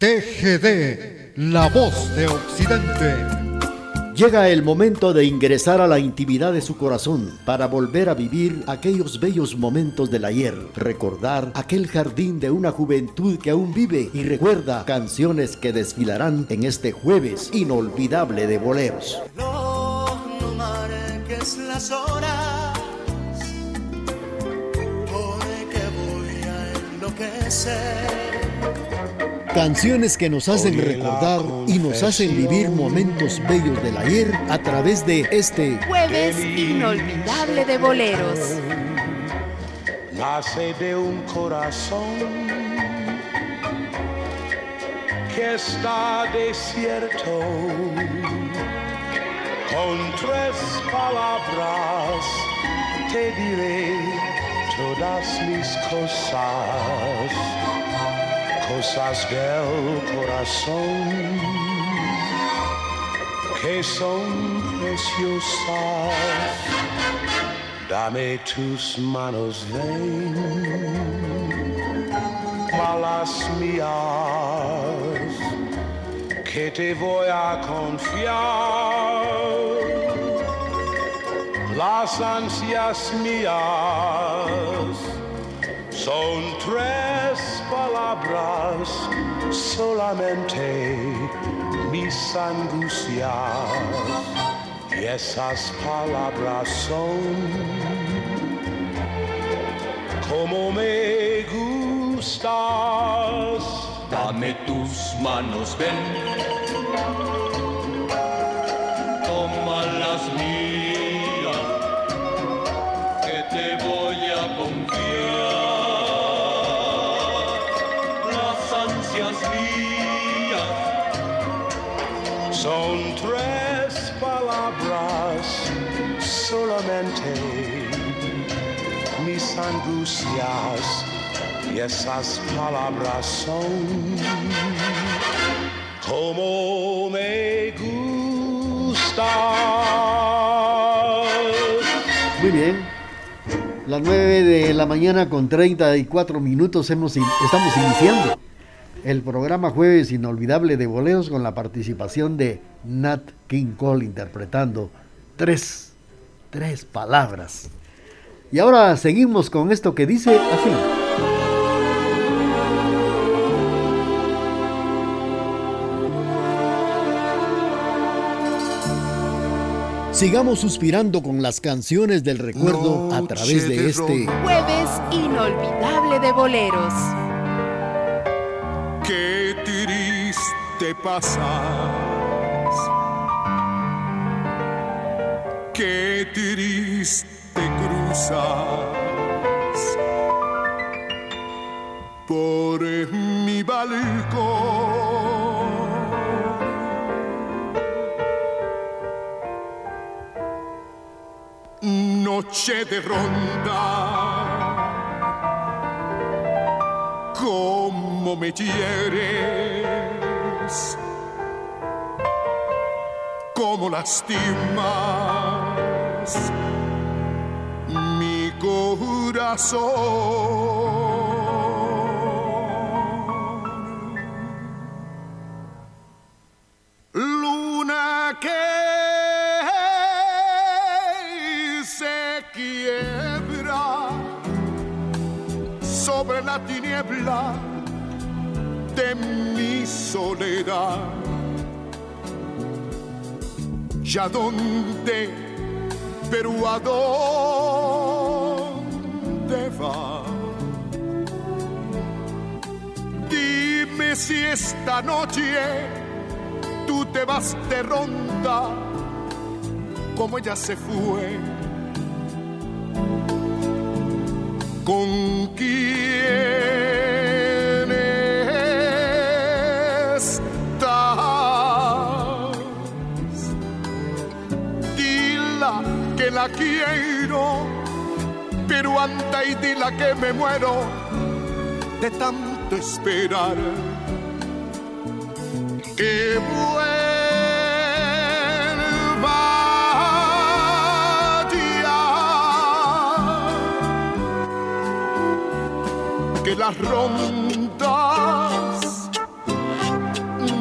TGD, la voz de Occidente. Llega el momento de ingresar a la intimidad de su corazón para volver a vivir aquellos bellos momentos del ayer, recordar aquel jardín de una juventud que aún vive y recuerda canciones que desfilarán en este jueves inolvidable de boleros. No, no marques las horas, porque voy a enloquecer. Canciones que nos hacen recordar y nos hacen vivir momentos bellos del ayer a través de este Jueves inolvidable de boleros. nace de un corazón que está desierto. Con tres palabras te diré todas mis cosas, cosas del corazón que son preciosas. Dame tus manos, ven, malas mías, que te voy a confiar. Las ansias mías son tres palabras solamente mis angustias. Y esas palabras son como me gustas. Dame tus manos, ven. Toma las mías, tres palabras solamente mis angustias. Y esas palabras son como me gustas. Muy bien. Las 9 de la mañana con 34 minutos hemos, estamos iniciando el programa Jueves Inolvidable de Boleros con la participación de Nat King Cole interpretando tres, tres palabras. Y ahora seguimos con esto que dice así. Sigamos suspirando con las canciones del recuerdo a través de este Jueves inolvidable de boleros. Pasas, qué triste cruzas. Por mi balcón. Noche de ronda. Cómo me hieres, cómo lastimas mi corazón. Luna que se quiebra sobre la tiniebla de mi soledad. ¿Ya dónde, pero a dónde va? Dime si esta noche tú te vas de ronda como ella se fue. ¿Con quién quiero, pero anda y dila que me muero de tanto esperar. Que vuelva ya que las rondas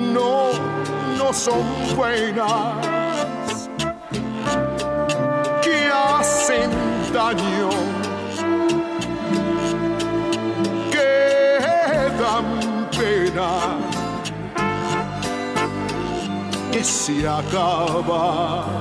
no son buenas, hacen daño, que dan pena, que se acaba.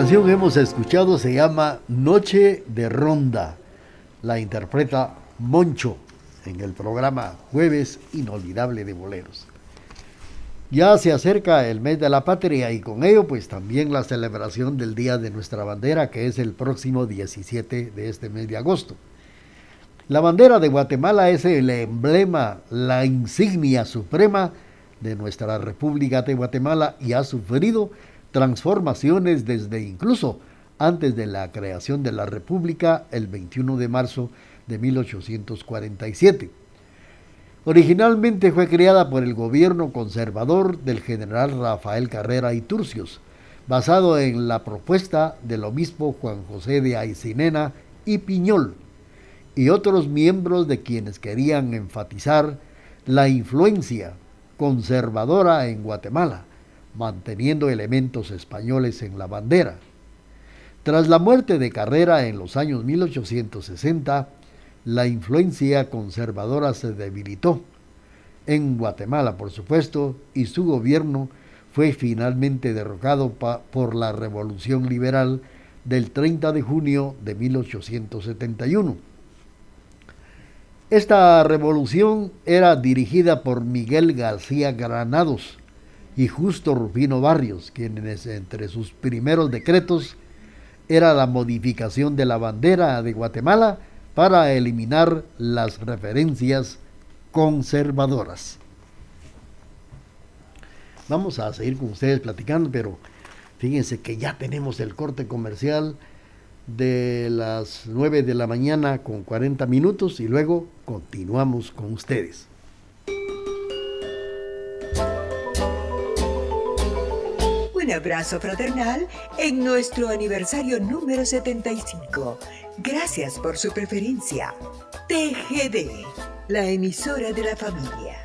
Canción que hemos escuchado se llama Noche de Ronda. La interpreta Moncho en el programa Jueves Inolvidable de Boleros. Ya se acerca el mes de la patria y con ello pues también la celebración del Día de nuestra bandera que es el próximo 17 de este mes de agosto. La bandera de Guatemala es el emblema, la insignia suprema de nuestra República de Guatemala y ha sufrido transformaciones desde incluso antes de la creación de la República el 21 de marzo de 1847. Originalmente fue creada por el gobierno conservador del general Rafael Carrera y Turcios, basado en la propuesta del obispo Juan José de Aicinena y Piñol, y otros miembros de quienes querían enfatizar la influencia conservadora en Guatemala manteniendo elementos españoles en la bandera. Tras la muerte de Carrera en los años 1860, la influencia conservadora se debilitó. En Guatemala, por supuesto, y su gobierno fue finalmente derrocado por la Revolución Liberal del 30 de junio de 1871. Esta revolución era dirigida por Miguel García Granados, y Justo Rufino Barrios, quienes entre sus primeros decretos era la modificación de la bandera de Guatemala para eliminar las referencias conservadoras. Vamos a seguir con ustedes platicando, pero fíjense que ya tenemos el corte comercial de las 9 de la mañana con 40 minutos y luego continuamos con ustedes. Un abrazo fraternal en nuestro aniversario número 75. Gracias por su preferencia. TGD, la emisora de la familia.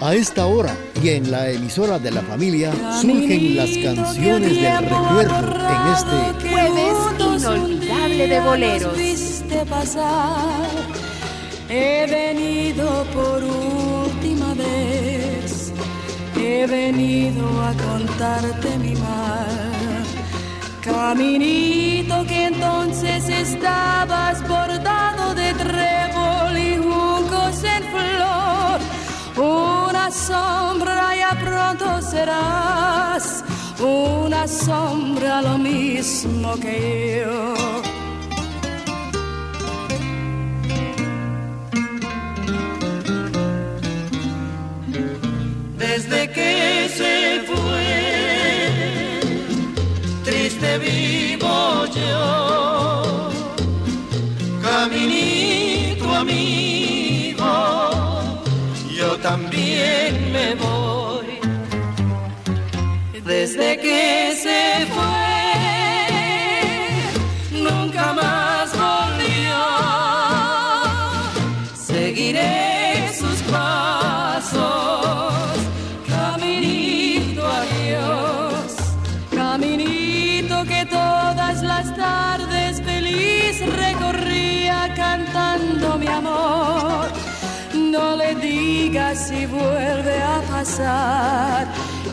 A esta hora y en la emisora de la familia surgen las canciones del recuerdo en este jueves inolvidable de boleros. He venido por última vez, he venido a contarte mi mal. Caminito que entonces estabas bordado sombra ya pronto serás, una sombra lo mismo que yo. Desde que se fue, triste vivo también me voy. Desde que se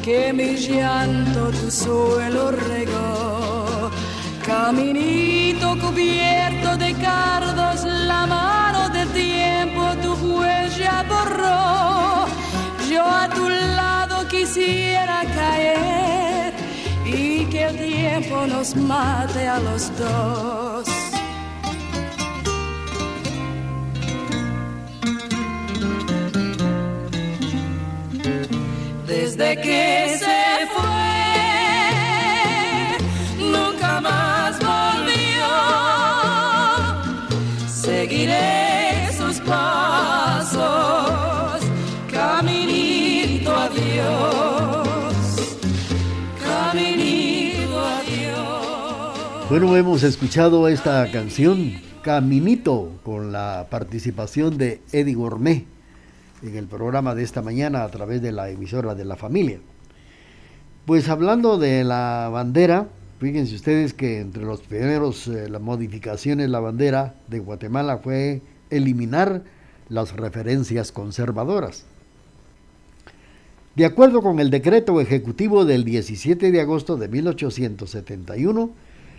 que mi llanto tu suelo regó. Caminito cubierto de cardos, la mano del tiempo tu huella borró. Yo a tu lado quisiera caer y que el tiempo nos mate a los dos. Desde que se fue, nunca más volvió. Seguiré sus pasos, caminito a Dios, caminito a Dios. Bueno, hemos escuchado esta canción, Caminito, con la participación de Eddie Gourmet en el programa de esta mañana a través de la emisora de la familia. Pues hablando de la bandera, fíjense ustedes que entre los primeros eh, las modificaciones la bandera de Guatemala fue eliminar las referencias conservadoras. De acuerdo con el decreto ejecutivo del 17 de agosto de 1871,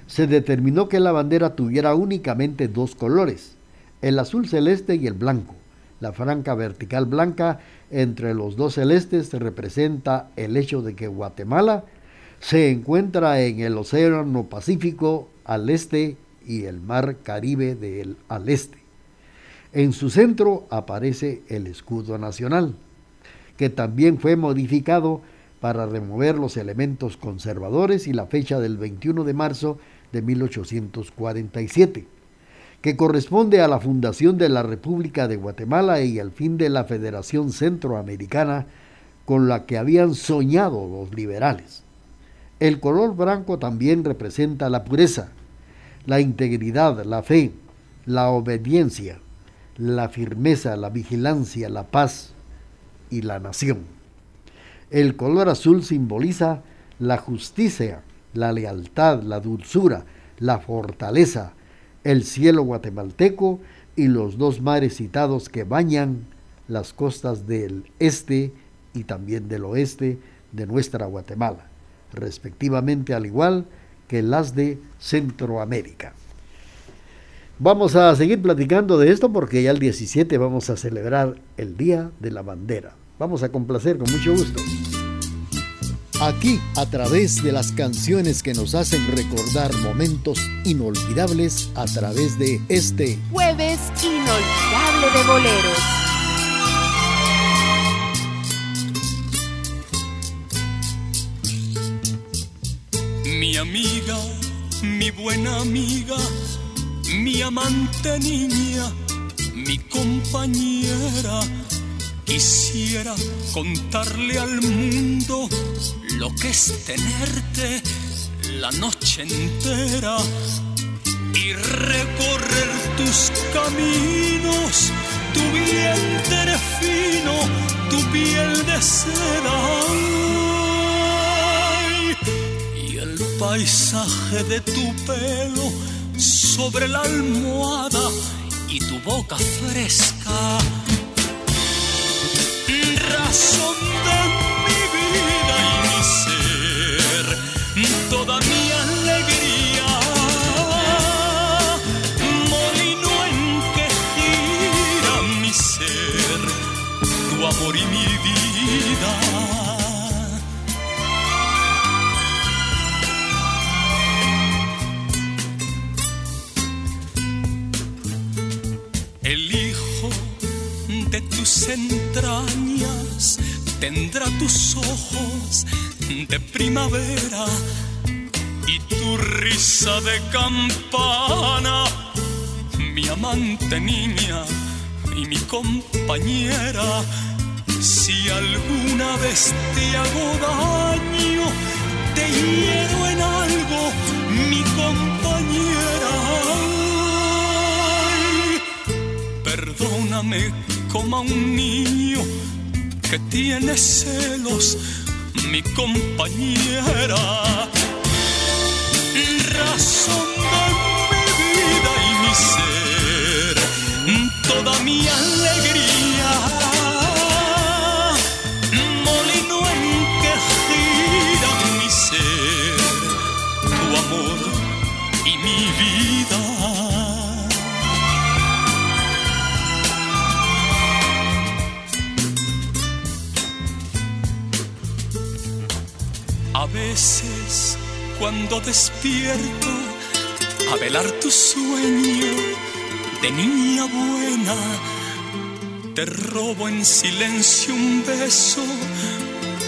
se determinó que la bandera tuviera únicamente dos colores, el azul celeste y el blanco. La franca vertical blanca entre los dos celestes representa el hecho de que Guatemala se encuentra en el Océano Pacífico al este y el Mar Caribe del, al este. En su centro aparece el escudo nacional, que también fue modificado para remover los elementos conservadores y la fecha del 21 de marzo de 1847 que corresponde a la fundación de la República de Guatemala y al fin de la Federación Centroamericana con la que habían soñado los liberales. El color blanco también representa la pureza, la integridad, la fe, la obediencia, la firmeza, la vigilancia, la paz y la nación. El color azul simboliza la justicia, la lealtad, la dulzura, la fortaleza, el cielo guatemalteco y los dos mares citados que bañan las costas del este y también del oeste de nuestra Guatemala, respectivamente al igual que las de Centroamérica. Vamos a seguir platicando de esto porque ya el 17 vamos a celebrar el Día de la Bandera. Vamos a complacer con mucho gusto. Aquí, a través de las canciones que nos hacen recordar momentos inolvidables a través de este Jueves inolvidable de boleros. Mi amiga, mi buena amiga, mi amante niña, mi compañera. Quisiera contarle al mundo lo que es tenerte la noche entera y recorrer tus caminos, tu vientre fino, tu piel de seda y el paisaje de tu pelo sobre la almohada y tu boca fresca. Razón de entrañas tendrá tus ojos de primavera y tu risa de campana, mi amante niña y mi compañera. Si alguna vez te hago daño, te hiero en algo, mi compañera. Perdóname como un niño que tiene celos, mi compañera. Razón despierto a velar tu sueño de niña buena, te robo en silencio un beso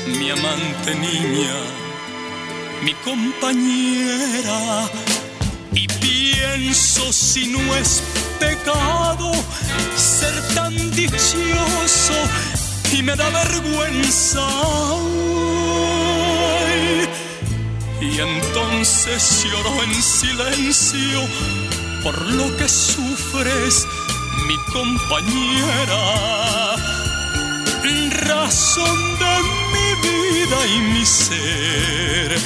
mi amante niña, mi compañera. Y pienso si no es pecado ser tan dichoso y me da vergüenza. Y entonces lloro en silencio por lo que sufres, mi compañera. Razón de mi vida y mi ser,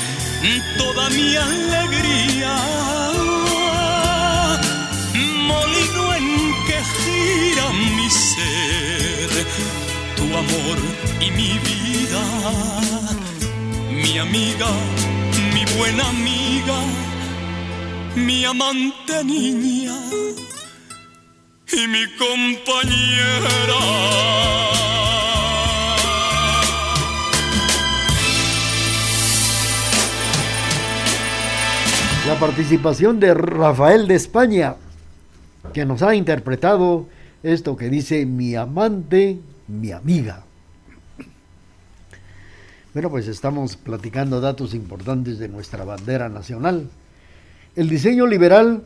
toda mi alegría. Molino en que gira mi ser, tu amor y mi vida, mi amiga, mi buena amiga mi amante niña y mi compañera. La participación de Rafael de España, que nos ha interpretado esto que dice mi amante, mi amiga. Bueno, pues estamos platicando datos importantes de nuestra bandera nacional. El diseño liberal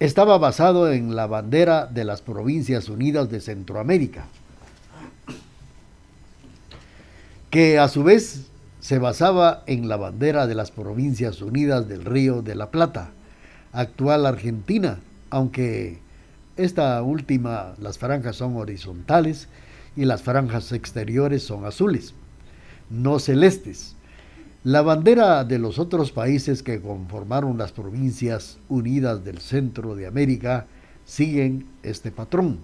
estaba basado en la bandera de las Provincias Unidas de Centroamérica, que a su vez se basaba en la bandera de las Provincias Unidas del Río de la Plata, actual Argentina, aunque esta última, las franjas son horizontales y las franjas exteriores son azules, no celestes. La bandera de los otros países que conformaron las provincias unidas del centro de América siguen este patrón.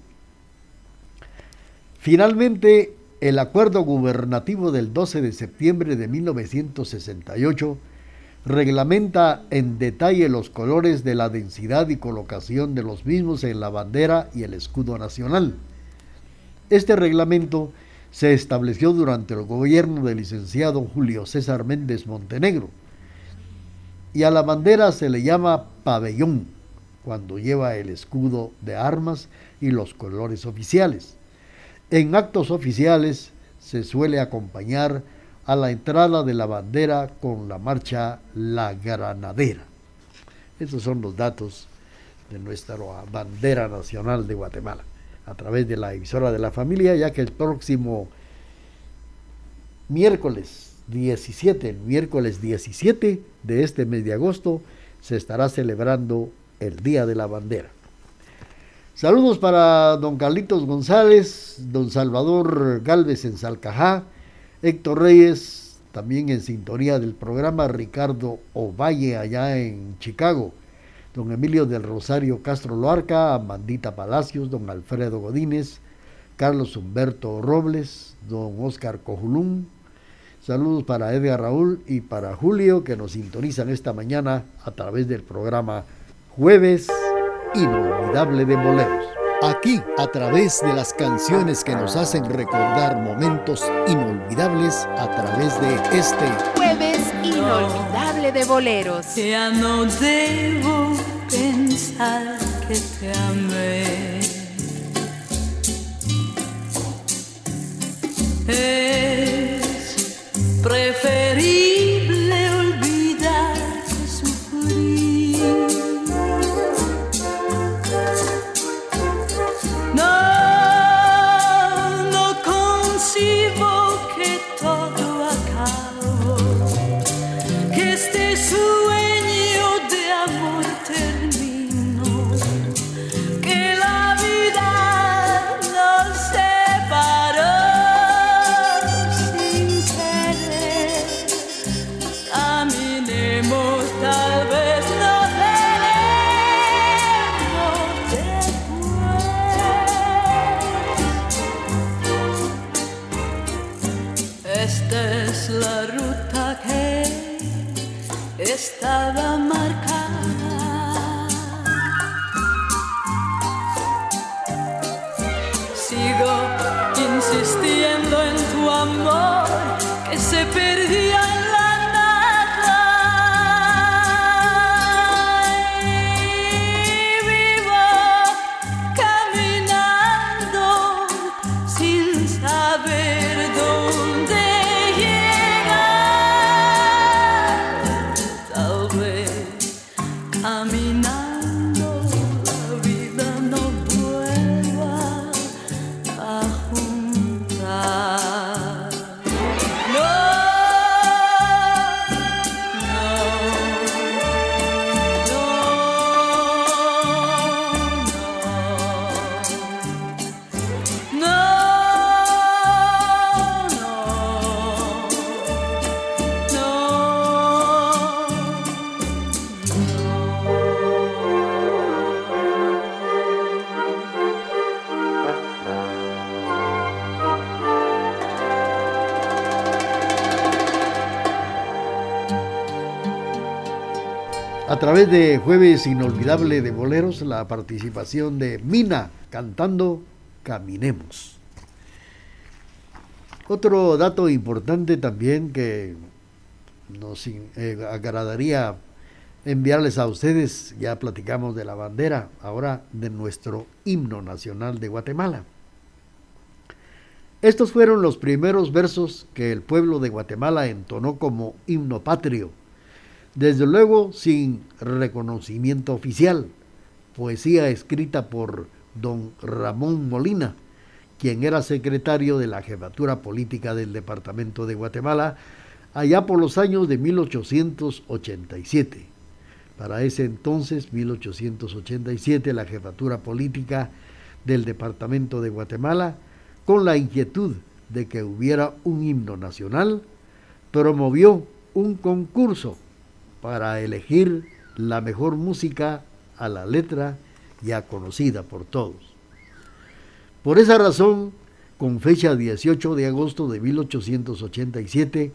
Finalmente, el acuerdo gubernativo del 12 de septiembre de 1968 reglamenta en detalle los colores de la densidad y colocación de los mismos en la bandera y el escudo nacional. Este reglamento se estableció durante el gobierno del licenciado Julio César Méndez Montenegro. Y a la bandera se le llama pabellón cuando lleva el escudo de armas y los colores oficiales. En actos oficiales se suele acompañar a la entrada de la bandera con la marcha La Granadera. Estos son los datos de nuestra bandera nacional de Guatemala a través de la emisora de la familia, ya que el próximo miércoles 17, miércoles 17 de este mes de agosto, se estará celebrando el Día de la Bandera. Saludos para don Carlitos González, don Salvador Galvez en Salcajá, Héctor Reyes, también en sintonía del programa, Ricardo Ovalle allá en Chicago, don Emilio del Rosario Castro Loarca, Amandita Palacios, don Alfredo Godínez, Carlos Humberto Robles, don Oscar Cojulún. Saludos para Edgar Raúl y para Julio que nos sintonizan esta mañana a través del programa Jueves Inolvidable de Boleros. Aquí, a través de las canciones que nos hacen recordar momentos inolvidables a través de este Jueves Inolvidable de Boleros. Ya no debo pensar que te amé. Es A través de Jueves Inolvidable de Boleros, la participación de Mina cantando Caminemos. Otro dato importante también que nos eh, agradaría enviarles a ustedes, ya platicamos de la bandera, ahora de nuestro himno nacional de Guatemala. Estos fueron los primeros versos que el pueblo de Guatemala entonó como himno patrio desde luego sin reconocimiento oficial, poesía escrita por don Ramón Molina, quien era secretario de la jefatura política del departamento de Guatemala allá por los años de 1887. Para ese entonces, 1887, la jefatura política del departamento de Guatemala, con la inquietud de que hubiera un himno nacional, promovió un concurso para elegir la mejor música a la letra ya conocida por todos. Por esa razón, con fecha 18 de agosto de 1887,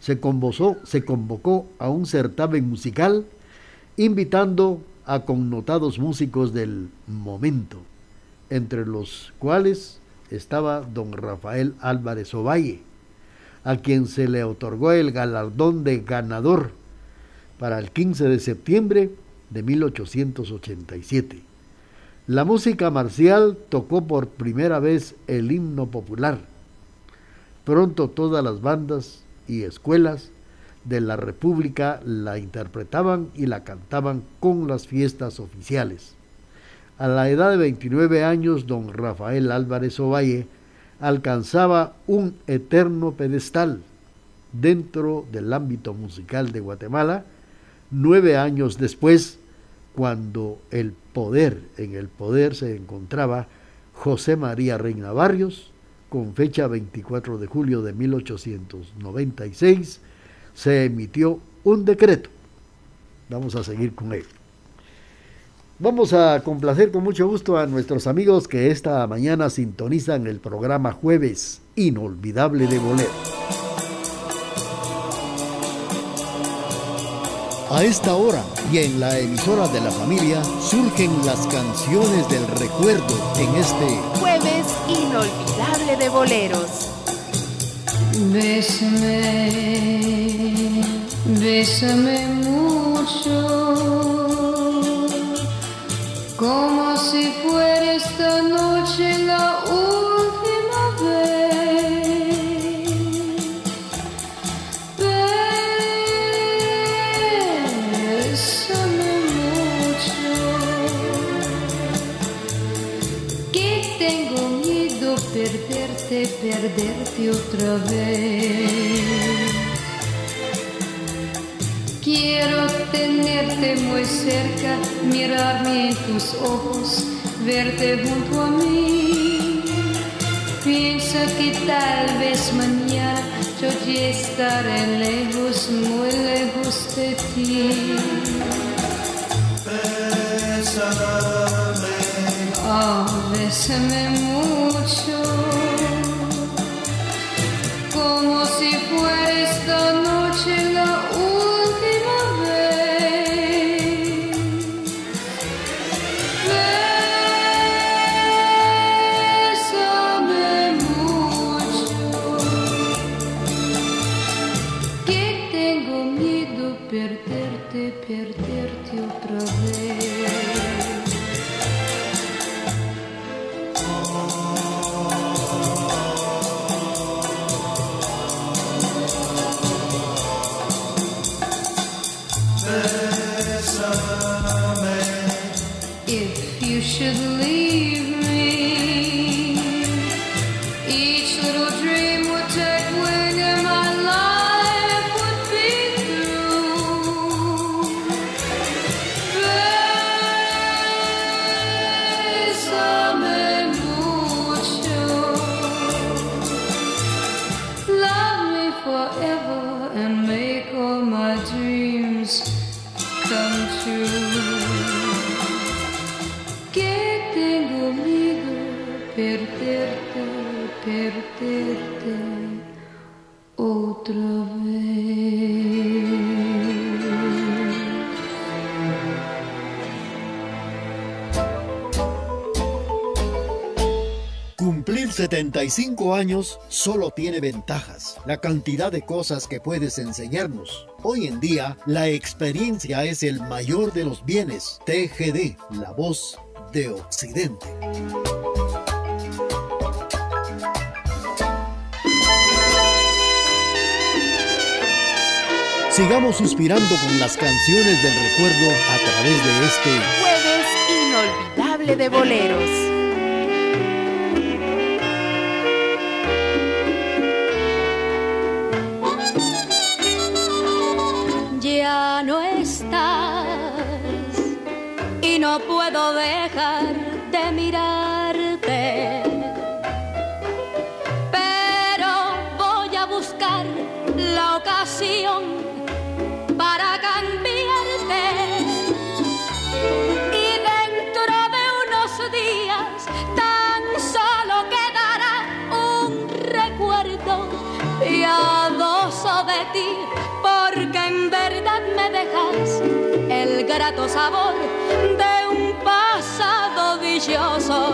se convocó, se convocó a un certamen musical invitando a connotados músicos del momento, entre los cuales estaba don Rafael Álvarez Ovalle, a quien se le otorgó el galardón de ganador para el 15 de septiembre de 1887. La música marcial tocó por primera vez el himno popular. Pronto todas las bandas y escuelas de la República la interpretaban y la cantaban con las fiestas oficiales. A la edad de 29 años, don Rafael Álvarez Ovalle alcanzaba un eterno pedestal dentro del ámbito musical de Guatemala, nueve años después, cuando el poder, en el poder se encontraba José María Reina Barrios, con fecha 24 de julio de 1896, se emitió un decreto. Vamos a seguir con él. Vamos a complacer con mucho gusto a nuestros amigos que esta mañana sintonizan el programa Jueves Inolvidable de Bolero. A esta hora y en la emisora de la familia surgen las canciones del recuerdo en este Jueves inolvidable de boleros. Bésame, bésame mucho, como si fuera otra vez. Quiero tenerte muy cerca, mirarme en tus ojos, verte junto a mí. Piensa que tal vez mañana yo ya estaré lejos, muy lejos de ti. Oh, bésame mucho, como si fuera esta 35 años solo tiene ventajas, la cantidad de cosas que puedes enseñarnos. Hoy en día, la experiencia es el mayor de los bienes. TGD, la voz de Occidente. Sigamos suspirando con las canciones del recuerdo a través de este jueves inolvidable de boleros. Para cambiarte. Y dentro de unos días tan solo quedará un recuerdo piadoso de ti, porque en verdad me dejas el grato sabor de un pasado dichoso.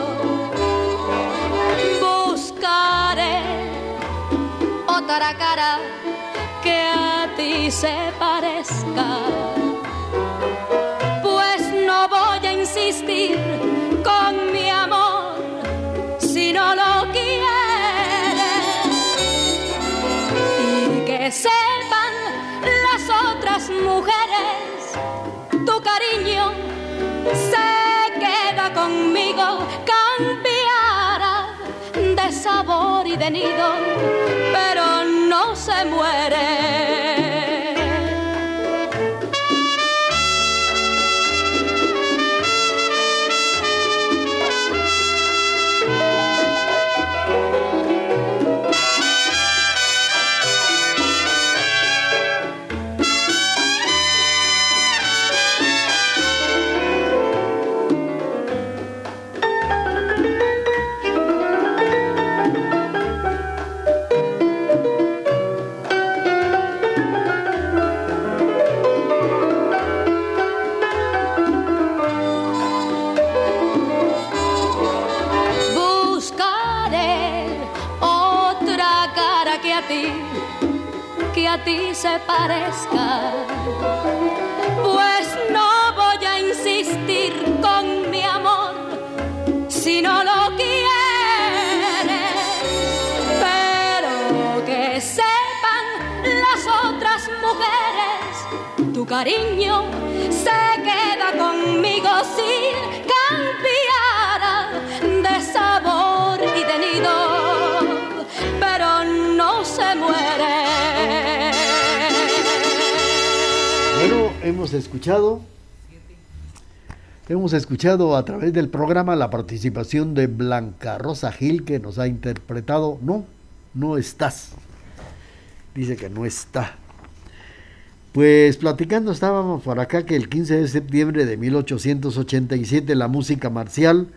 Buscaré otra cara se parezca. Pues no voy a insistir con mi amor si no lo quieres. Y que sepan las otras mujeres, tu cariño se queda conmigo, cambiará de sabor y de nido, pero no se muere. Se parezca. Pues no voy a insistir con mi amor si no lo quieres. Pero que sepan las otras mujeres, tu cariño se queda conmigo si hemos escuchado. Hemos escuchado a través del programa la participación de Blanca Rosa Gil que nos ha interpretado No, no estás. Dice que no está. Pues platicando estábamos por acá que el 15 de septiembre de 1887 la música marcial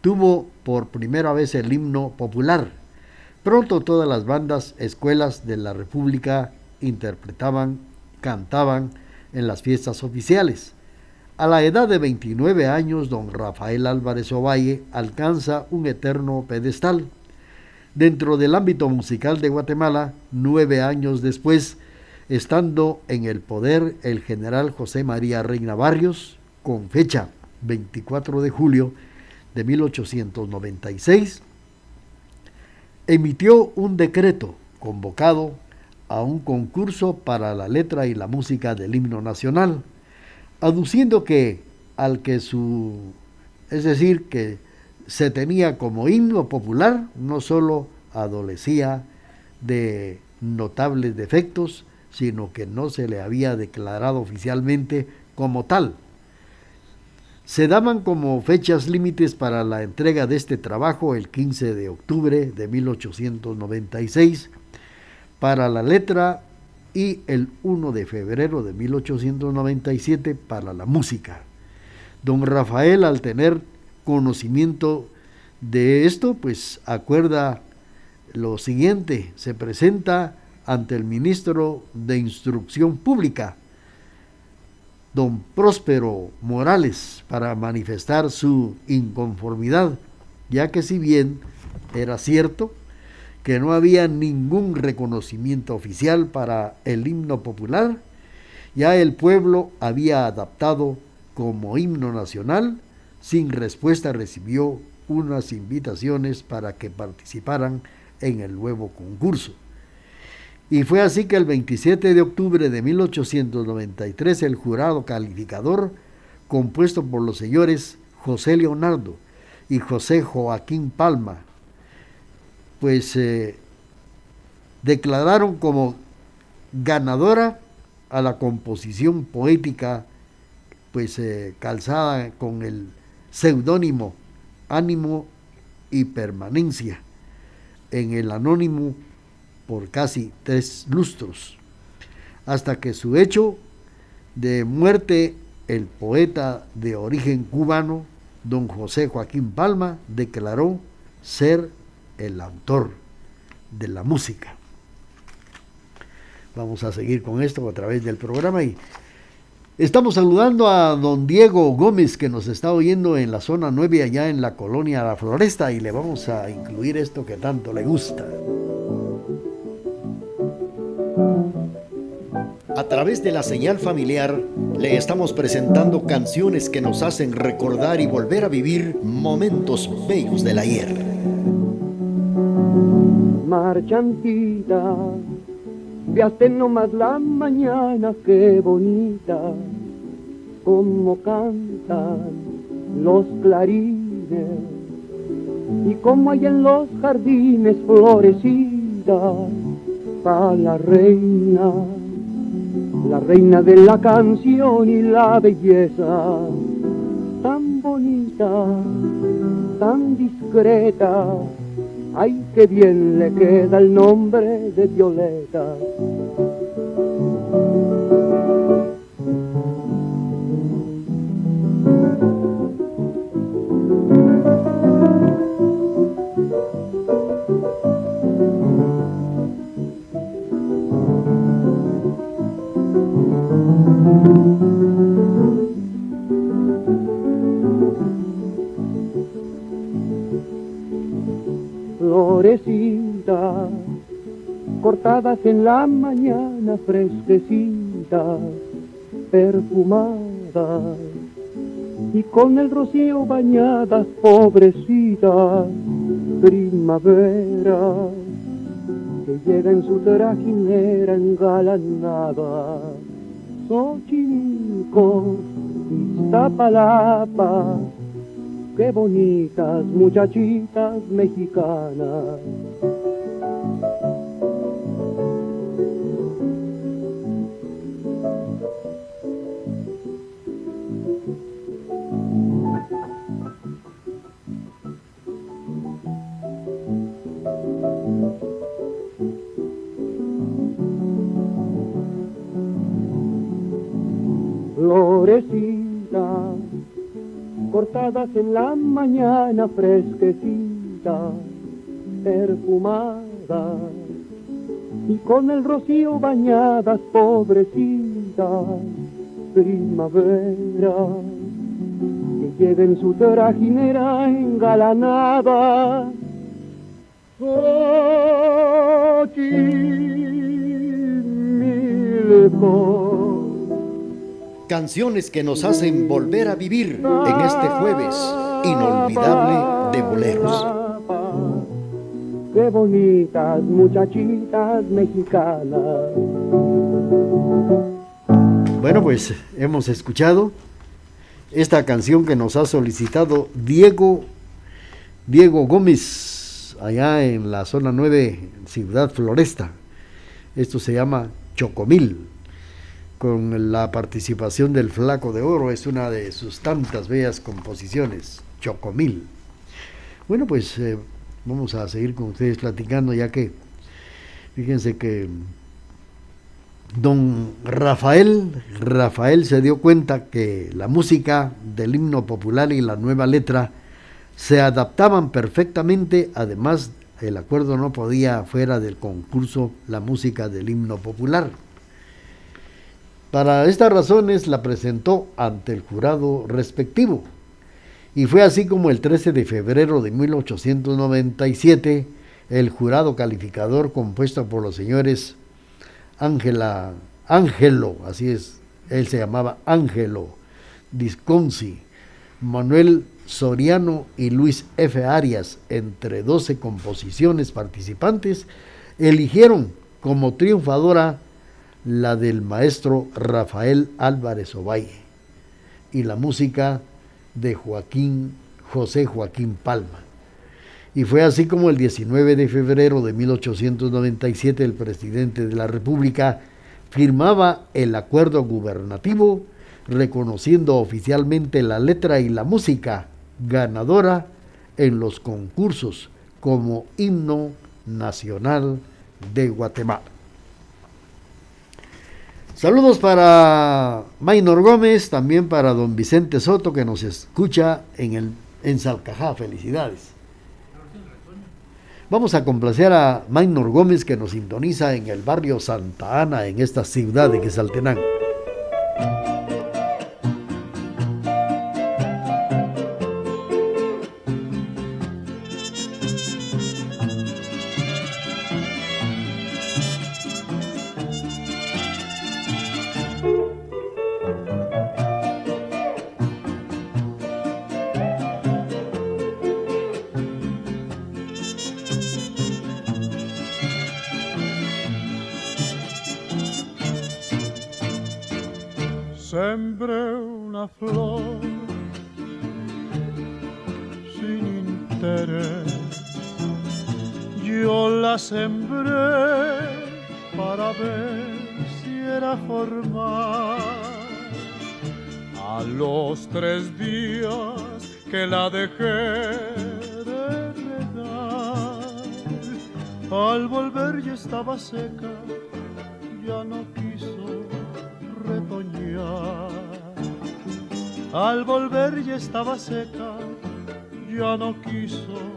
tuvo por primera vez el himno popular. Pronto todas las bandas, escuelas de la República interpretaban, cantaban en las fiestas oficiales. A la edad de 29 años, don Rafael Álvarez Ovalle alcanza un eterno pedestal. Dentro del ámbito musical de Guatemala, nueve años después, estando en el poder el general José María Reina Barrios, con fecha 24 de julio de 1896, emitió un decreto convocado a un concurso para la letra y la música del himno nacional, aduciendo que al que su, es decir, que se tenía como himno popular, no solo adolecía de notables defectos, sino que no se le había declarado oficialmente como tal. Se daban como fechas límites para la entrega de este trabajo el 15 de octubre de 1896 para la letra y el 1 de febrero de 1897 para la música. Don Rafael, al tener conocimiento de esto, pues acuerda lo siguiente, se presenta ante el ministro de Instrucción Pública, don Próspero Morales, para manifestar su inconformidad, ya que si bien Era cierto que no había ningún reconocimiento oficial para el himno popular, ya el pueblo había adaptado como himno nacional, sin respuesta recibió unas invitaciones para que participaran en el nuevo concurso. Y fue así que el 27 de octubre de 1893 el jurado calificador, compuesto por los señores José Leonardo y José Joaquín Palma, pues eh, declararon como ganadora a la composición poética pues eh, calzada con el seudónimo ánimo y permanencia en el anónimo por casi tres lustros, hasta que su hecho de muerte, el poeta de origen cubano, don José Joaquín Palma, declaró ser el autor de la música. Vamos a seguir con esto a través del programa y Estamos saludando a don Diego Gómez que nos está oyendo en la zona 9 allá en la colonia La Floresta y le vamos a incluir esto que tanto le gusta. A través de la señal familiar le estamos presentando canciones que nos hacen recordar y volver a vivir momentos bellos del ayer. Marchantita. Veaste nomás la mañana, qué bonita, como cantan los clarines, y como hay en los jardines florecidas, para la reina, la reina de la canción y la belleza, tan bonita, tan discreta, Ay, qué bien le queda el nombre de Violeta. En la mañana fresquecitas, perfumadas, y con el rocío bañadas, pobrecitas, primavera, que llega en su trajinera engalanada, Xochimilco, Iztapalapa, qué bonitas muchachitas mexicanas. Florecita cortadas en la mañana fresquecitas, perfumadas, y con el rocío bañadas, pobrecitas, primavera, que lleven su trajinera engalanada. Xochimilco Canciones que nos hacen volver a vivir en este jueves inolvidable de boleros. Qué bonitas muchachitas mexicanas. Bueno, pues hemos escuchado esta canción que nos ha solicitado Diego Diego Gómez allá en la zona 9 Ciudad Floresta. Esto se llama Chocomil con la participación del Flaco de Oro, es una de sus tantas bellas composiciones, Chocomil. Bueno, pues eh, vamos a seguir con ustedes platicando, ya que fíjense que don Rafael, Rafael se dio cuenta que la música del himno popular y la nueva letra se adaptaban perfectamente, además el acuerdo no podía fuera del concurso la música del himno popular. Para estas razones la presentó ante el jurado respectivo Y fue así como el 13 de febrero de 1897, el jurado calificador compuesto por los señores Ángela, Ángelo, así es, él se llamaba Ángelo Disconzi, Manuel Soriano y Luis F. Arias, entre 12 composiciones participantes, eligieron como triunfadora la del maestro Rafael Álvarez Ovalle y la música de Joaquín José Joaquín Palma. Y fue así como el 19 de febrero de 1897 el presidente de la República firmaba el acuerdo gubernativo reconociendo oficialmente la letra y la música ganadora en los concursos como himno nacional de Guatemala. Saludos para Maynor Gómez, también para don Vicente Soto que nos escucha en, el, en Salcajá. Felicidades. Vamos a complacer a Maynor Gómez que nos sintoniza en el barrio Santa Ana, en esta ciudad de Quesaltenango. Ya no quiso retoñar. Al volver ya estaba seca, ya no quiso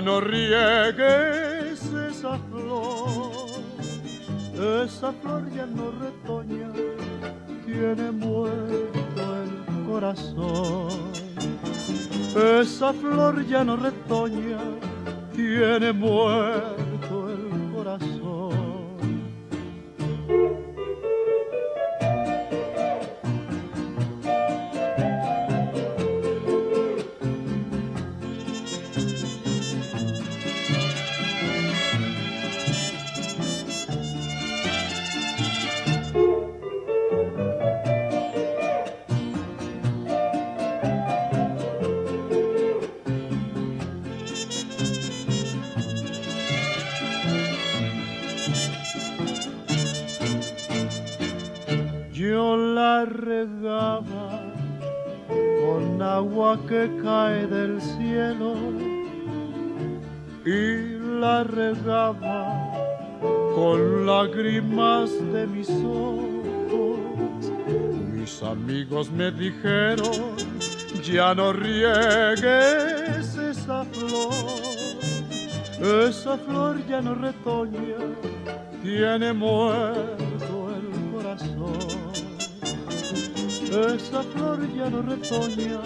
no riegues esa flor, esa flor ya no retoña, tiene muerto el corazón. Esa flor ya no retoña, que cae del cielo y la regaba con lágrimas de mis ojos. Mis amigos me dijeron, ya no riegues esa flor, esa flor ya no retoña, tiene muerto el corazón. Esa flor ya no retoña,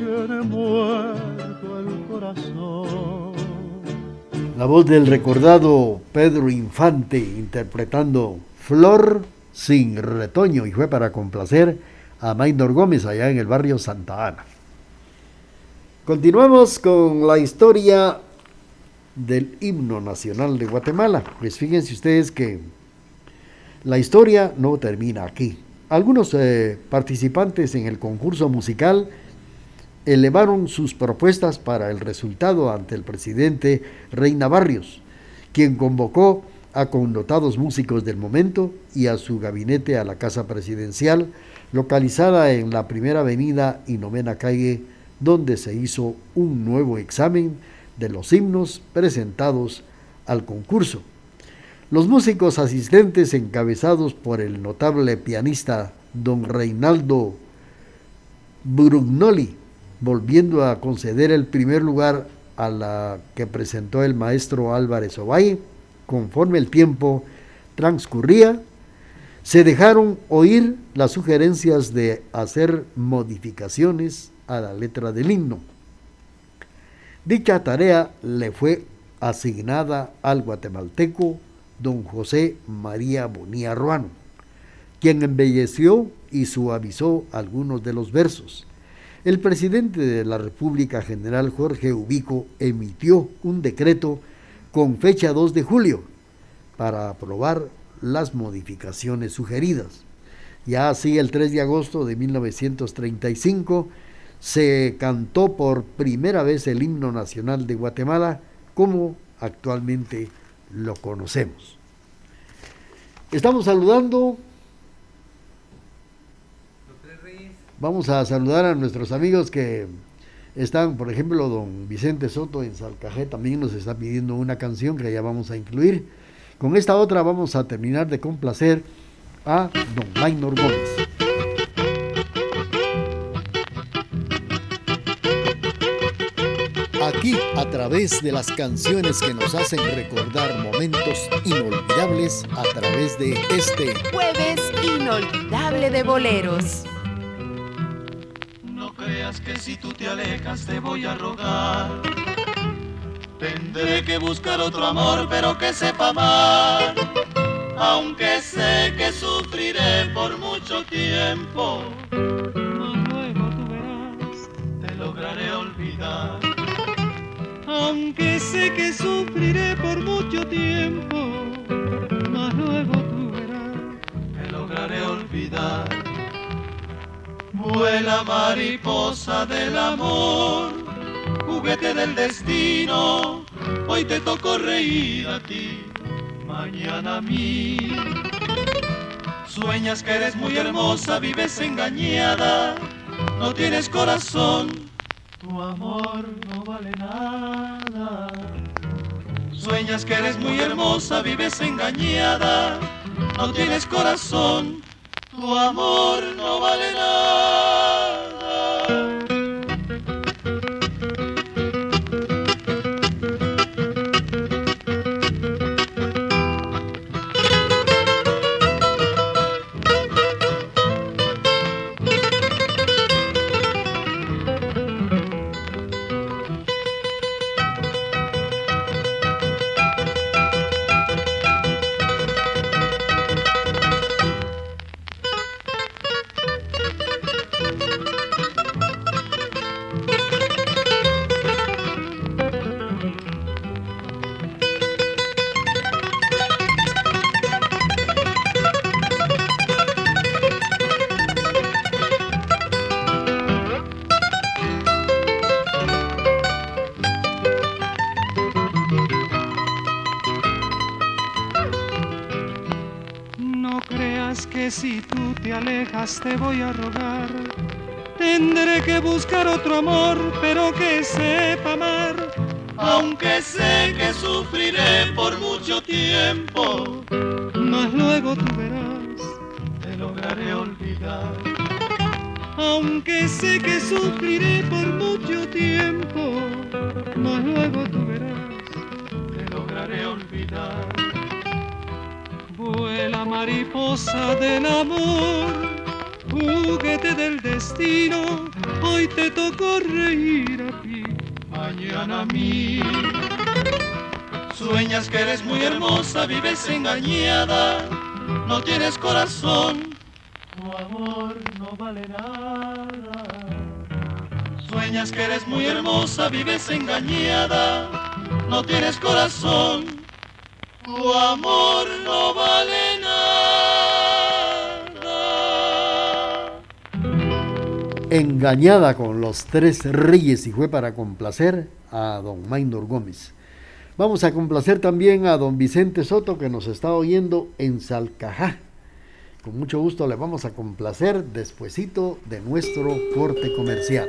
tiene muerto el corazón. La voz del recordado Pedro Infante interpretando Flor sin retoño y fue para complacer a Maynor Gómez allá en el barrio Santa Ana. Continuamos con la historia del himno nacional de Guatemala. Pues fíjense ustedes que la historia no termina aquí. Algunos eh, participantes en el concurso musical elevaron sus propuestas para el resultado ante el presidente Reina Barrios, quien convocó a connotados músicos del momento y a su gabinete a la Casa Presidencial, localizada en la primera avenida y novena calle, donde se hizo un nuevo examen de los himnos presentados al concurso. Los músicos asistentes encabezados por el notable pianista don Reinaldo Brugnoli, volviendo a conceder el primer lugar a la que presentó el maestro Álvarez Ovalle, conforme el tiempo transcurría, se dejaron oír las sugerencias de hacer modificaciones a la letra del himno. Dicha tarea le fue asignada al guatemalteco don José María Bonía Ruano, quien embelleció y suavizó algunos de los versos. El presidente de la República General Jorge Ubico emitió un decreto con fecha 2 de julio para aprobar las modificaciones sugeridas. Ya así el 3 de agosto de 1935 se cantó por primera vez el himno nacional de Guatemala como actualmente lo conocemos. Estamos saludando. Vamos a saludar a nuestros amigos que están, por ejemplo, don Vicente Soto en Salcajé también nos está pidiendo una canción que ya vamos a incluir. Con esta otra vamos a terminar de complacer a don Maynor Gómez. Aquí, a través de las canciones que nos hacen recordar momentos inolvidables, a través de este Jueves inolvidable de boleros. Que si tú te alejas te voy a rogar. Tendré que buscar otro amor, pero que sepa amar. Aunque sé que sufriré por mucho tiempo. Luego tú verás, te lograré olvidar. Aunque sé que sufriré por mucho tiempo. Mas luego tú verás, te lograré olvidar. Vuela mariposa del amor, juguete del destino, hoy te tocó reír a ti, mañana a mí. Sueñas que eres muy hermosa, vives engañada, no tienes corazón, tu amor no vale nada. Sueñas que eres muy hermosa, vives engañada, no tienes corazón, tu amor no vale nada. Te voy a rogar. Tendré que buscar otro amor, pero que sepa amar. Aunque sé que sufriré por mucho tiempo, mas luego tú verás, te lograré olvidar. Aunque sé que sufriré por mucho tiempo, mas luego tú verás, te lograré olvidar. Vuela mariposa del amor, hoy te tocó reír a ti, mañana a mí. Sueñas que eres muy hermosa, vives engañada, no tienes corazón, tu amor no vale nada. Sueñas que eres muy hermosa, vives engañada, no tienes corazón, tu amor no vale nada. Engañada con los tres reyes y fue para complacer a don Maynor Gómez. Vamos a complacer también a don Vicente Soto que nos está oyendo en Salcajá. Con mucho gusto le vamos a complacer despuesito de nuestro corte comercial.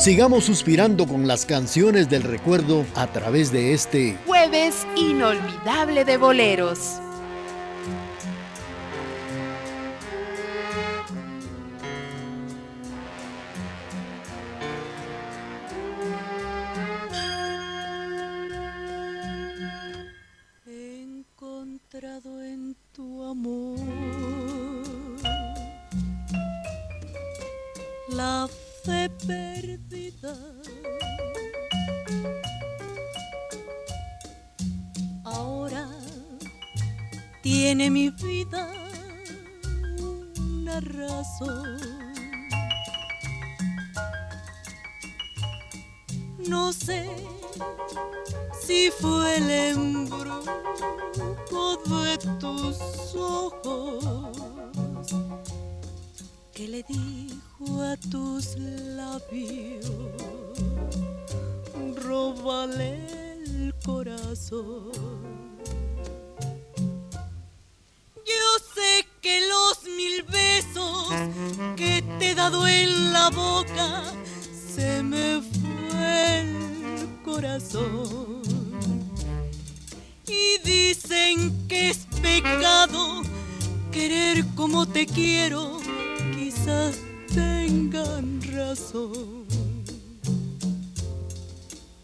Sigamos suspirando con las canciones del recuerdo a través de este jueves inolvidable de boleros. He encontrado en tu amor la fe tiene mi vida una razón. No sé si fue el embrujo de tus ojos que le dijo a tus labios, róbale el corazón. Que te he dado en la boca se me fue el corazón. Y dicen que es pecado querer como te quiero, quizás tengan razón.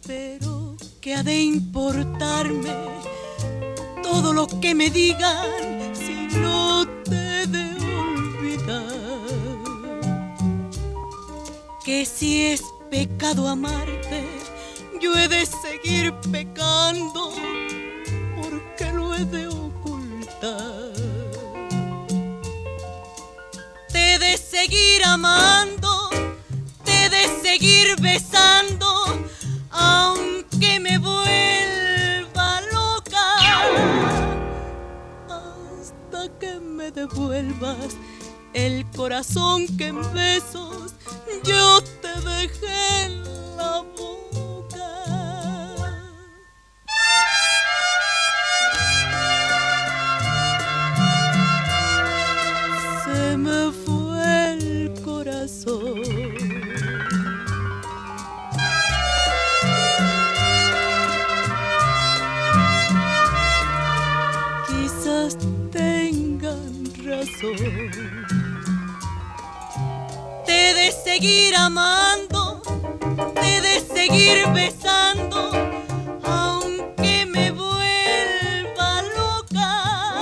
Pero que ha de importarme todo lo que me digan Que si es pecado amarte, yo he de seguir pecando porque lo he de ocultar. Te he de seguir amando, te he de seguir besando, aunque me vuelva loca. Hasta que me devuelvas el corazón que en besos yo te dejé seguir amando, te de seguir besando, aunque me vuelva loca.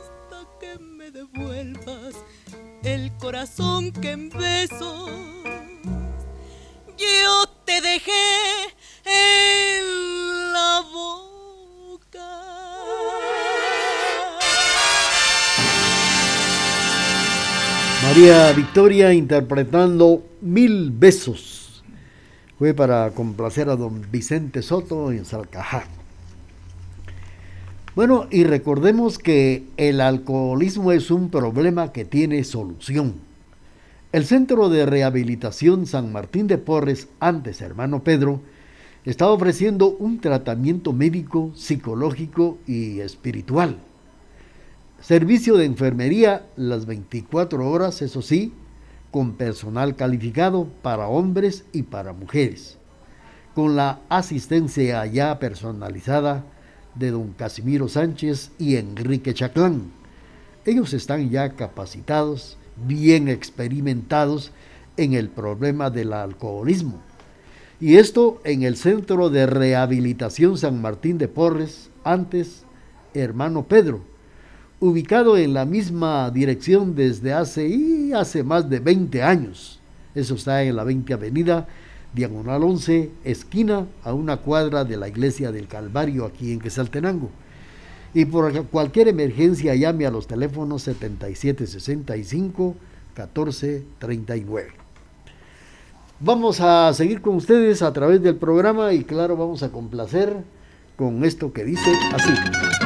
Hasta que me devuelvas el corazón que en María Victoria interpretando Mil Besos. Fue para complacer a don Vicente Soto en Salcajá. Bueno, y recordemos que el alcoholismo es un problema que tiene solución. El Centro de Rehabilitación San Martín de Porres, antes hermano Pedro, está ofreciendo un tratamiento médico, psicológico y espiritual. Servicio de enfermería las 24 horas, eso sí, con personal calificado para hombres y para mujeres, con la asistencia ya personalizada de don Casimiro Sánchez y Enrique Chaclán. Ellos están ya capacitados, bien experimentados en el problema del alcoholismo. Y esto en el Centro de Rehabilitación San Martín de Porres, antes Hermano Pedro, ubicado en la misma dirección desde hace, y hace más de 20 años. Eso está en la 20 Avenida, diagonal 11, esquina a una cuadra de la iglesia del Calvario aquí en Quesaltenango. Y por cualquier emergencia llame a los teléfonos 7765 1439. Vamos a seguir con ustedes a través del programa y claro, vamos a complacer con esto que dice así.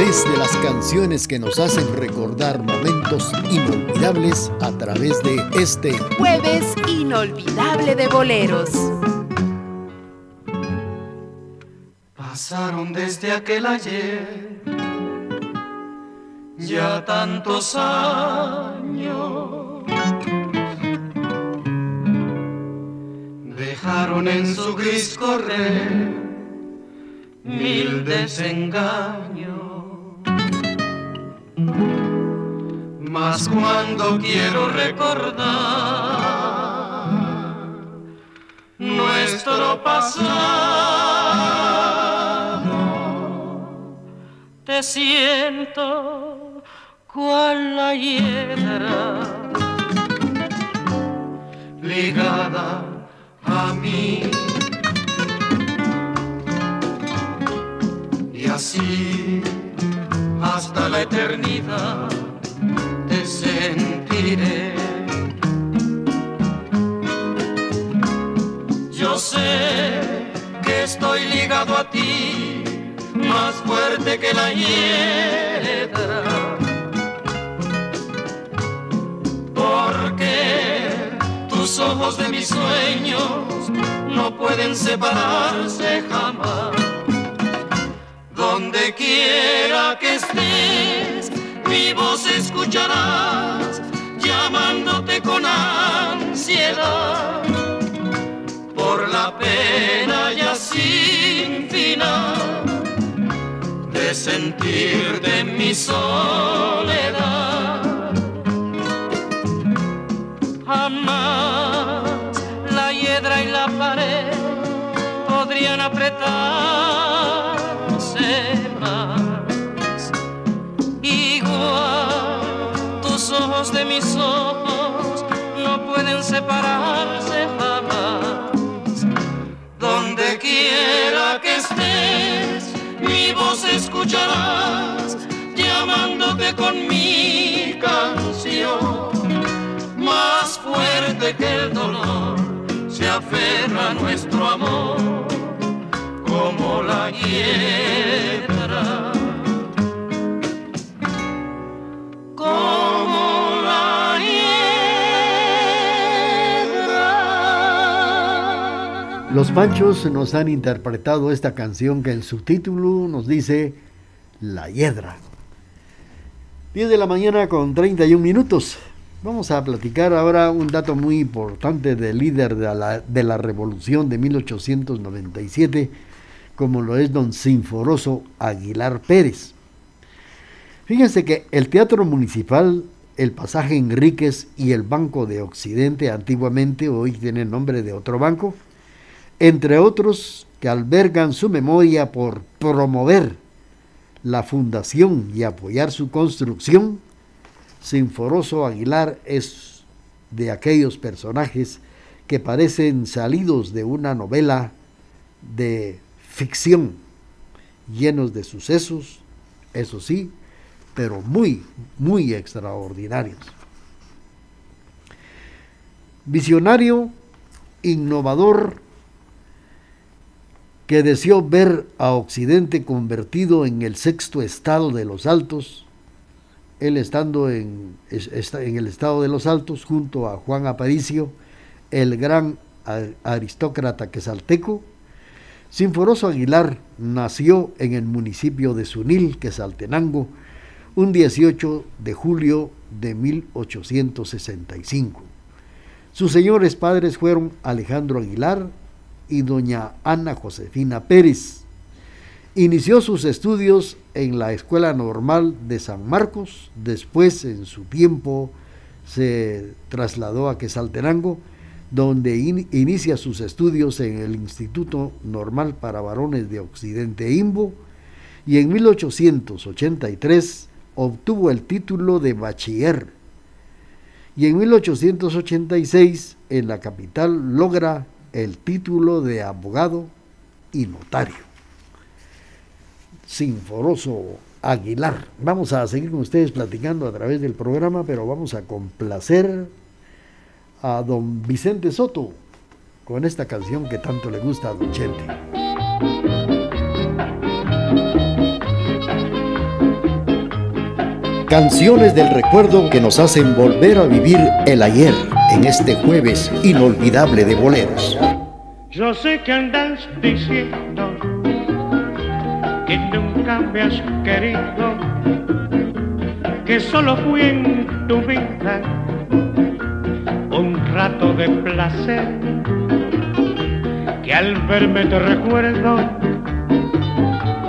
Través de las canciones que nos hacen recordar momentos inolvidables, a través de este jueves inolvidable de boleros. Pasaron desde aquel ayer ya tantos años. Dejaron en su gris correr mil desengaños. Mas cuando quiero recordar nuestro pasado, te siento cual la hiedra ligada a mí. Y así hasta la eternidad te sentiré. Yo sé que estoy ligado a ti, más fuerte que la hiedra. Porque tus ojos de mis sueños no pueden separarse jamás. Donde quiera que estés, mi voz escucharás, llamándote con ansiedad. Por la pena ya sin final de sentir de mi soledad. Jamás la hiedra y la pared podrían apretarse ojos de mis ojos no pueden separarse jamás. Donde quiera que estés, mi voz escucharás, llamándote con mi canción. Más fuerte que el dolor se aferra nuestro amor como la hiedra. Como Los Panchos nos han interpretado esta canción que en su título nos dice La Hiedra. 10 de la mañana con 31 minutos. Vamos a platicar ahora un dato muy importante del líder de la, de la revolución de 1897, como lo es don Sinforoso Aguilar Pérez. Fíjense que el Teatro Municipal, el Pasaje Enríquez y el Banco de Occidente, antiguamente hoy tiene el nombre de otro banco, entre otros que albergan su memoria por promover la fundación y apoyar su construcción, Sinforoso Aguilar es de aquellos personajes que parecen salidos de una novela de ficción, llenos de sucesos, eso sí, pero muy, muy extraordinarios. Visionario, innovador, que deseó ver a Occidente convertido en el sexto estado de los Altos, él estando en, el estado de los Altos junto a Juan Aparicio, el gran aristócrata quesalteco, Sinforoso Aguilar nació en el municipio de Sunil, Quesaltenango, un 18 de julio de 1865. Sus señores padres fueron Alejandro Aguilar y doña Ana Josefina Pérez. Inició sus estudios en la Escuela Normal de San Marcos, después en su tiempo se trasladó a Quesaltenango, donde in inicia sus estudios en el Instituto Normal para Varones de Occidente Imbo y en 1883 obtuvo el título de bachiller y en 1886 en la capital logra el título de abogado y notario. Sinforoso Aguilar. Vamos a seguir con ustedes platicando a través del programa, pero vamos a complacer a don Vicente Soto con esta canción que tanto le gusta a don Chente. Canciones del recuerdo que nos hacen volver a vivir el ayer en este jueves inolvidable de boleros. Yo sé que andas diciendo que nunca me has querido, que solo fui en tu vida un rato de placer, que al verme te recuerdo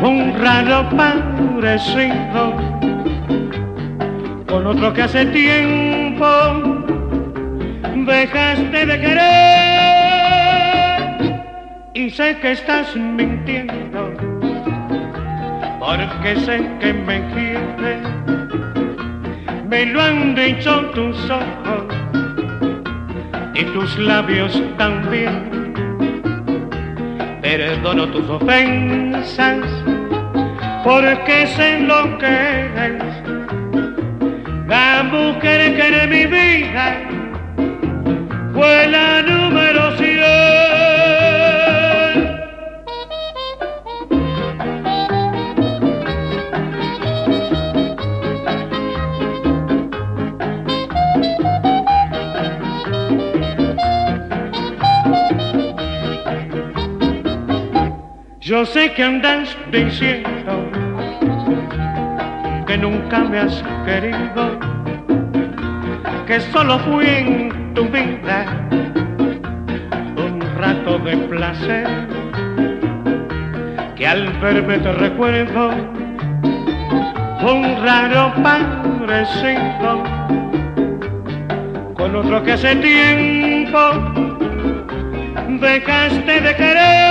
un raro parecido con otro que hace tiempo dejaste de querer. Y sé que estás mintiendo porque sé que me quieres me lo han dicho tus ojos y tus labios también. Perdono tus ofensas porque sé lo que eres la mujer que de mi vida fue la número 100. Yo sé que andas diciendo nunca me has querido, que solo fui en tu vida un rato de placer, que al verme te recuerdo un raro parecido con otro que hace tiempo dejaste de querer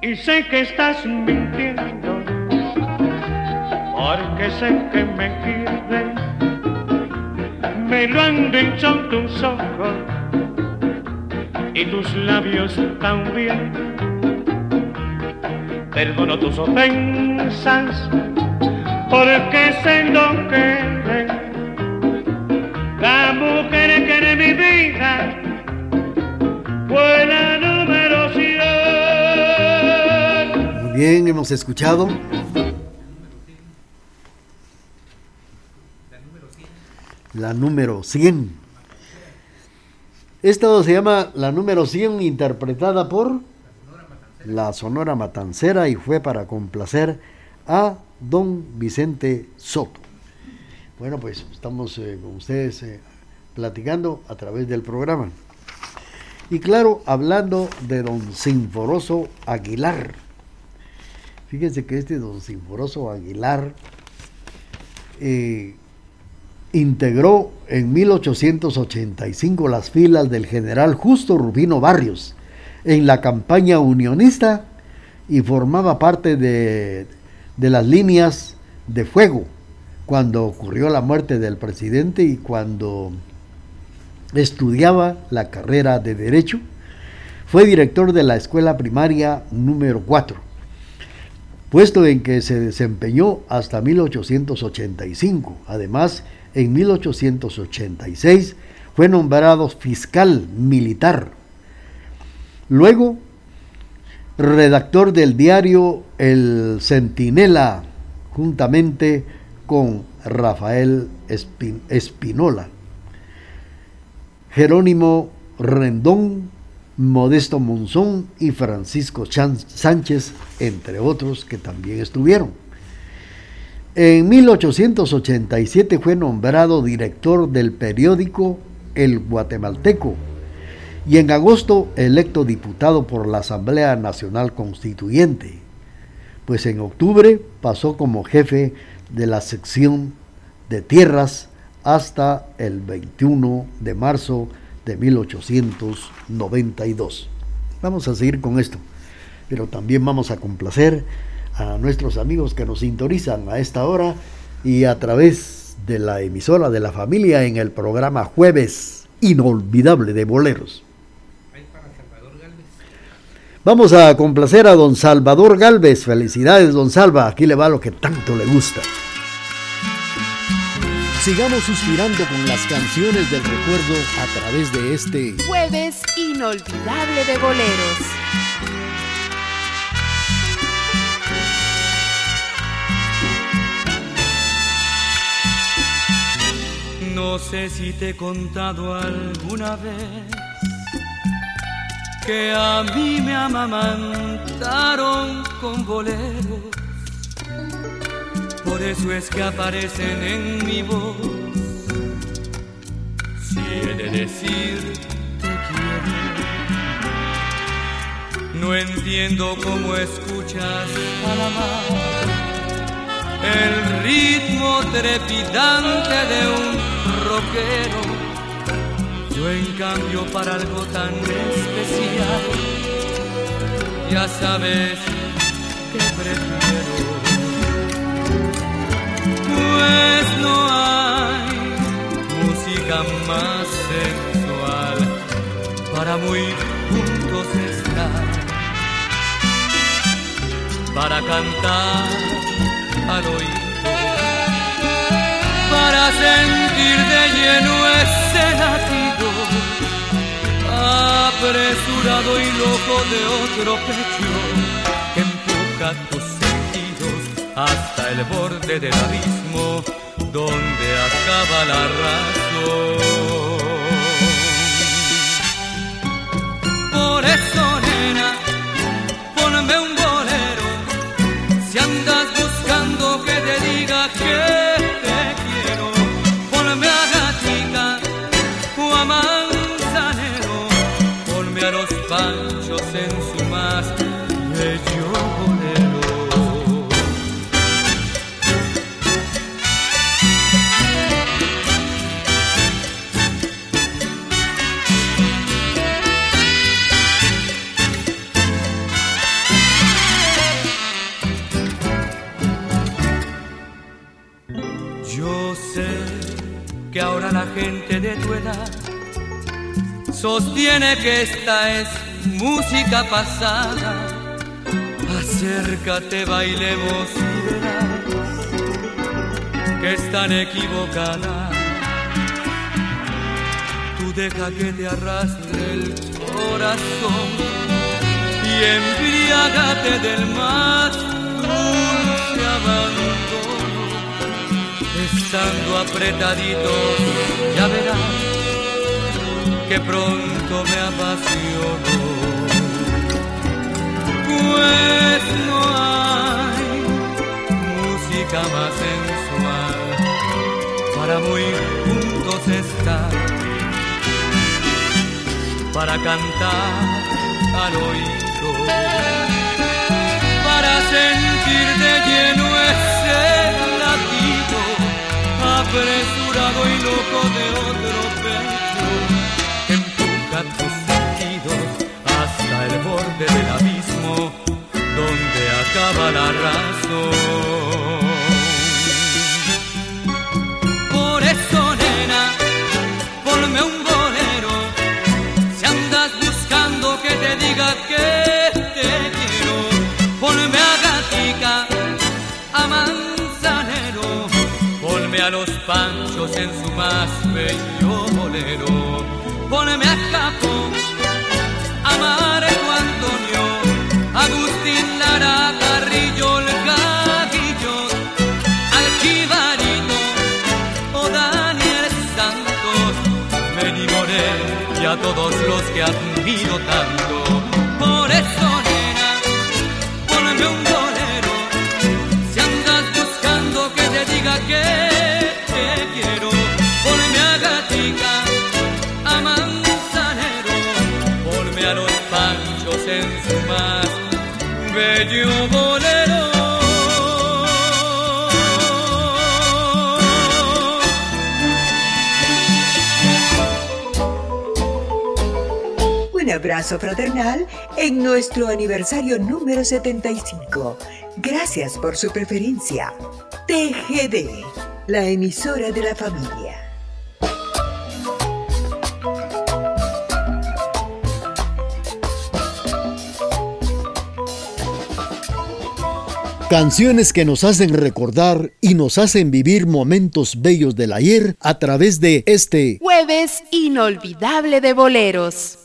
y sé que estás mintiendo porque sé que me quieres me lo han dicho tus ojos y tus labios también. Perdono tus ofensas porque sé lo que eres la mujer que de mi vida fue la número 100 Muy bien, hemos escuchado la número 100. Esto se llama la número 100 interpretada por la Sonora Matancera y fue para complacer a don Vicente Soto. Bueno, pues estamos eh, con ustedes eh, platicando a través del programa. Y claro, hablando de don Sinforoso Aguilar. Fíjense que este don Sinforoso Aguilar eh, integró en 1885 las filas del general Justo Rubino Barrios en la campaña unionista y formaba parte de, de las líneas de fuego cuando ocurrió la muerte del presidente y cuando estudiaba la carrera de Derecho. Fue director de la escuela primaria número 4, puesto en que se desempeñó hasta 1885. Además, en 1886 fue nombrado fiscal militar. Luego, redactor del diario El Centinela, juntamente con Rafael Espinola. Jerónimo Rendón, Modesto Monzón y Francisco Sánchez, entre otros que también estuvieron. En 1887 fue nombrado director del periódico El Guatemalteco y en agosto electo diputado por la Asamblea Nacional Constituyente, pues en octubre pasó como jefe de la sección de tierras hasta el 21 de marzo de 1892. Vamos a seguir con esto, pero también vamos a complacer a nuestros amigos que nos sintonizan a esta hora y a través de la emisora de la familia en el programa Jueves Inolvidable de Boleros. Vamos a complacer a don Salvador Galvez. Felicidades, don Salva. Aquí le va lo que tanto le gusta. Sigamos suspirando con las canciones del recuerdo a través de este jueves inolvidable de boleros. No sé si te he contado alguna vez que a mí me amamantaron con boleros. Por eso es que aparecen en mi voz. Si he de decir te quiero, no entiendo cómo escuchas el ritmo trepidante de un rockero yo en cambio para algo tan especial, ya sabes que prefiero. Pues no hay música más sensual para muy juntos estar, para cantar al oído, para sentir de lleno ese latido apresurado y loco de otro pecho que empuja tus sentidos hasta el borde del abismo donde acaba la razón. Por eso, nena, de tu edad sostiene que esta es música pasada. Acércate, bailemos y verás que están equivocadas. Tú deja que te arrastre el corazón y embriágate del más dulce abandono estando apretadito, ya verás que pronto me apasiono. Pues no hay música más sensual para muy juntos estar, para cantar al oído, para sentir de lleno ese apresurado y loco de otro pecho empuja tus sentidos hasta el borde del abismo donde acaba la razón. En su más bello bolero. Poneme a capo, a Marco Antonio, Agustín Lara, Carrillo, el Gaguillo, al Chivarito o Daniel Santos, Benny Morel y a todos los que admiro tanto. Abrazo fraternal en nuestro aniversario número 75. Gracias por su preferencia. TGD, la emisora de la familia. Canciones que nos hacen recordar y nos hacen vivir momentos bellos del ayer a través de este jueves inolvidable de boleros.